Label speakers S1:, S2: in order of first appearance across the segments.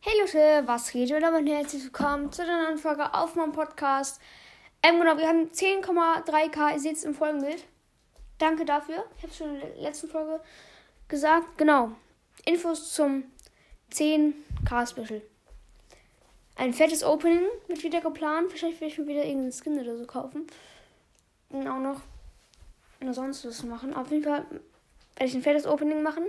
S1: Hey Leute, was geht? Und damit herzlich willkommen zu der neuen Folge auf meinem Podcast. Ähm, genau, wir haben 10,3k, ihr seht es im Folgenbild. Danke dafür. Ich habe es schon in der letzten Folge gesagt. Genau. Infos zum 10k Special. Ein fettes Opening wird wieder geplant. Wahrscheinlich werde ich mir wieder irgendeinen Skin oder so kaufen. Und auch noch oder sonst was machen. Auf jeden Fall werde ich ein fettes Opening machen.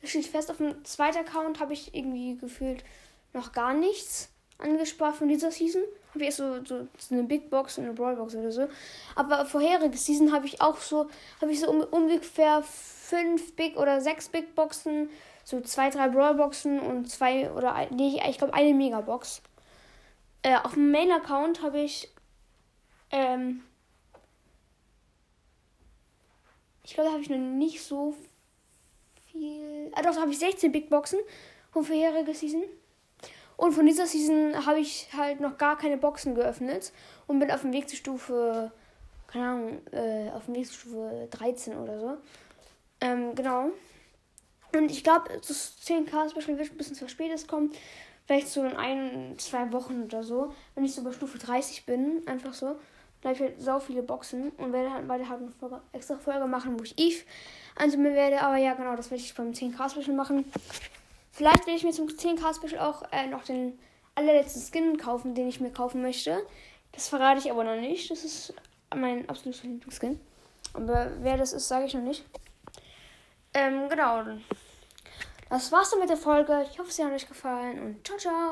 S1: Das steht fest. Auf dem zweiten Account habe ich irgendwie gefühlt noch gar nichts angespart von dieser Season. Habe ich erst so, so, so eine Big Box und eine Brawl Box oder so. Aber vorherige Season habe ich auch so, habe ich so um, ungefähr fünf Big oder sechs Big Boxen, so zwei, drei Brawl Boxen und zwei oder nee, ich glaube eine Mega Box. Äh, auf dem Main Account habe ich ähm, ich glaube, da habe ich noch nicht so viel. Ah, habe ich 16 Big Boxen von vorheriger Season. Und von dieser Season habe ich halt noch gar keine Boxen geöffnet und bin auf dem Weg zur Stufe, keine Ahnung, äh, auf dem Weg zur Stufe 13 oder so. Ähm, genau. Und ich glaube, das 10k Special wird ein bisschen zu spät kommen. Vielleicht so in ein, zwei Wochen oder so. Wenn ich so bei Stufe 30 bin, einfach so. Da habe ich halt sau viele Boxen und werde halt weiter halt eine Folge, extra Folge machen, wo ich Eve anzoomen werde. Aber ja, genau, das werde ich beim 10k Special machen. Vielleicht werde ich mir zum 10k Special auch äh, noch den allerletzten Skin kaufen, den ich mir kaufen möchte. Das verrate ich aber noch nicht. Das ist mein absoluter Lieblingsskin. Aber wer das ist, sage ich noch nicht. Ähm, genau. Das war's dann mit der Folge. Ich hoffe, sie hat euch gefallen und ciao, ciao.